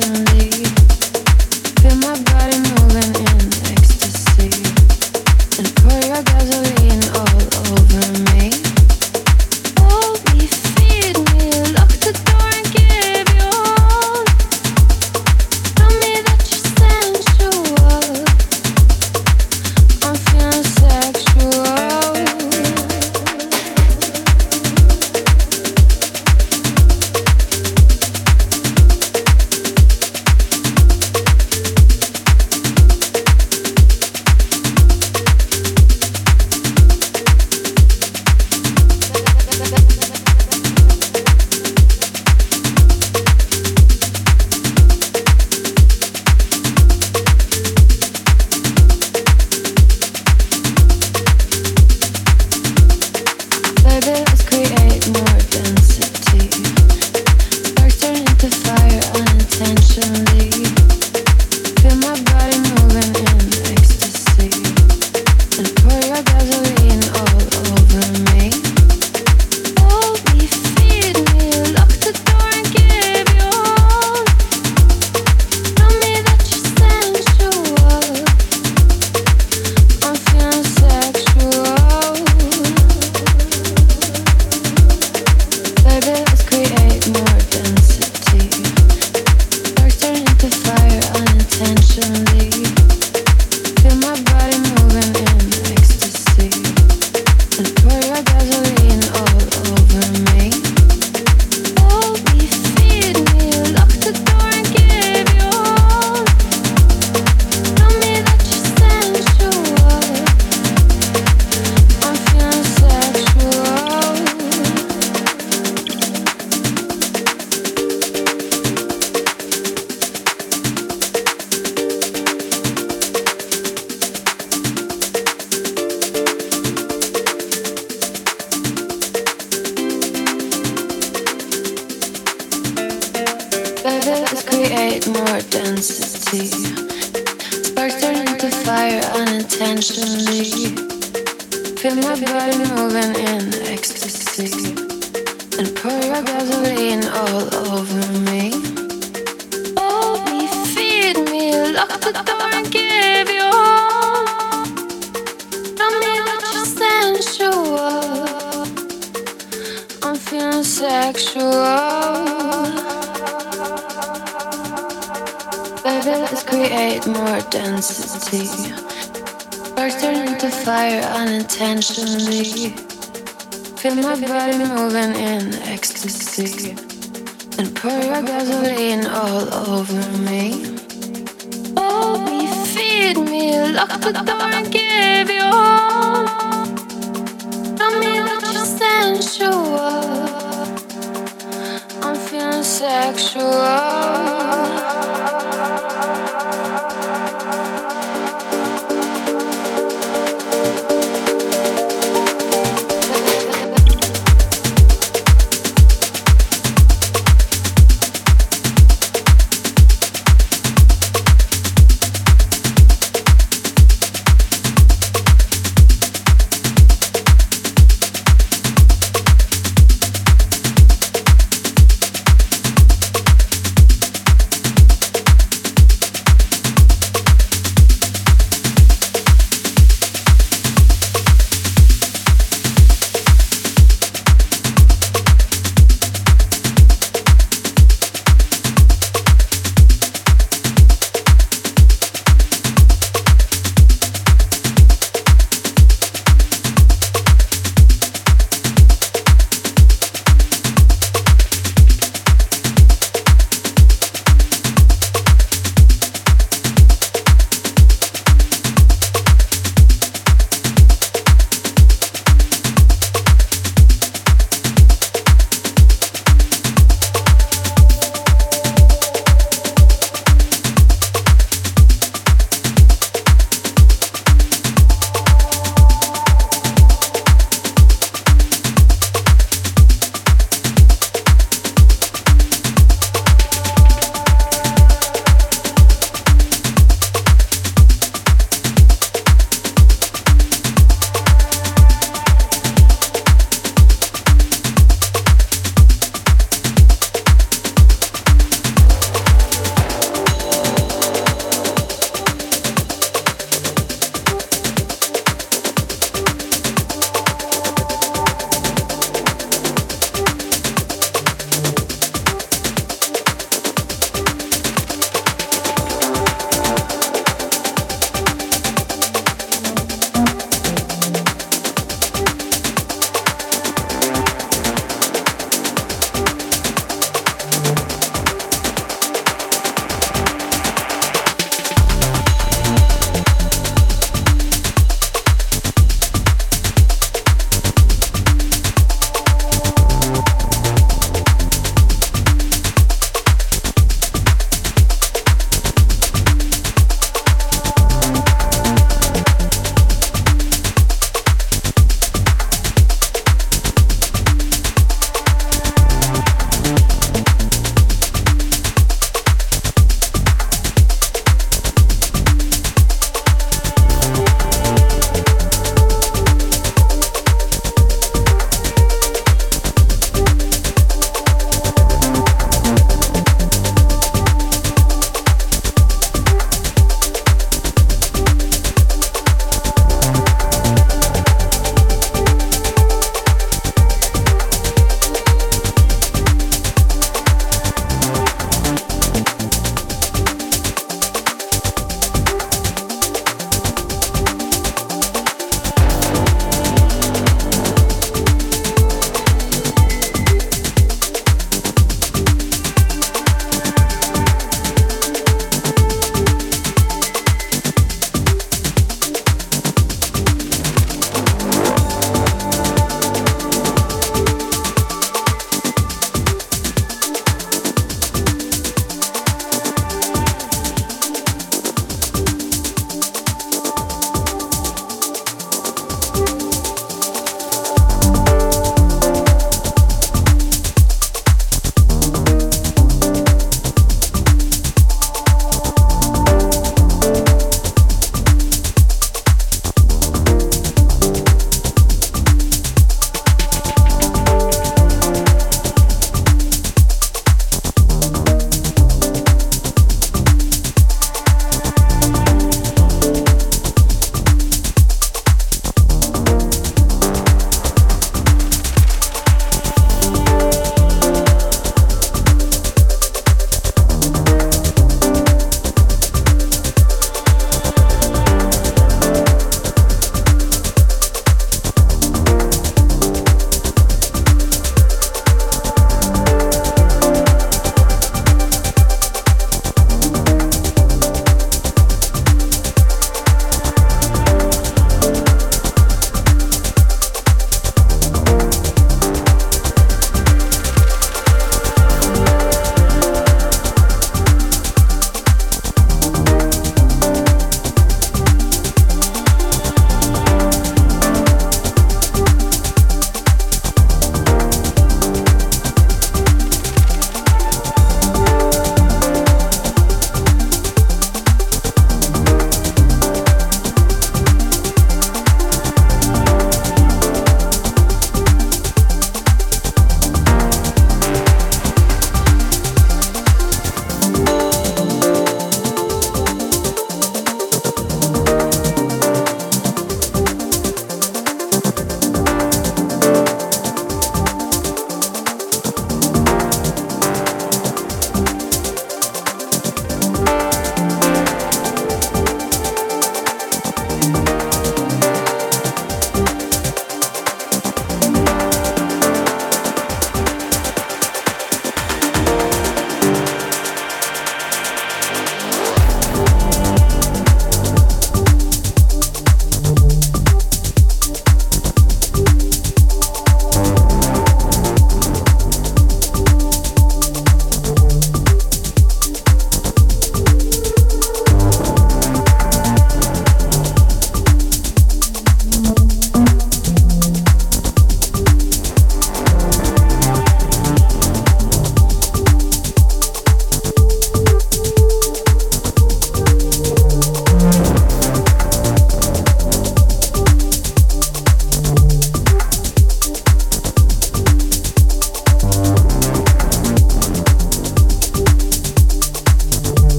suddenly create more density. Sparks turn into fire unintentionally. Feel my body moving in ecstasy. And pour your gasoline all over me. Hold me, feed me, lock the door and give you all. Tell me that you're sensual. I'm feeling sexual. Let's create more density. Sparks turn into fire unintentionally. Feel my body moving in ecstasy. And pour your gasoline all over me. Oh, Hold me, feed me, lock the door and give you all. Tell me that you're sensual. I'm feeling sexual.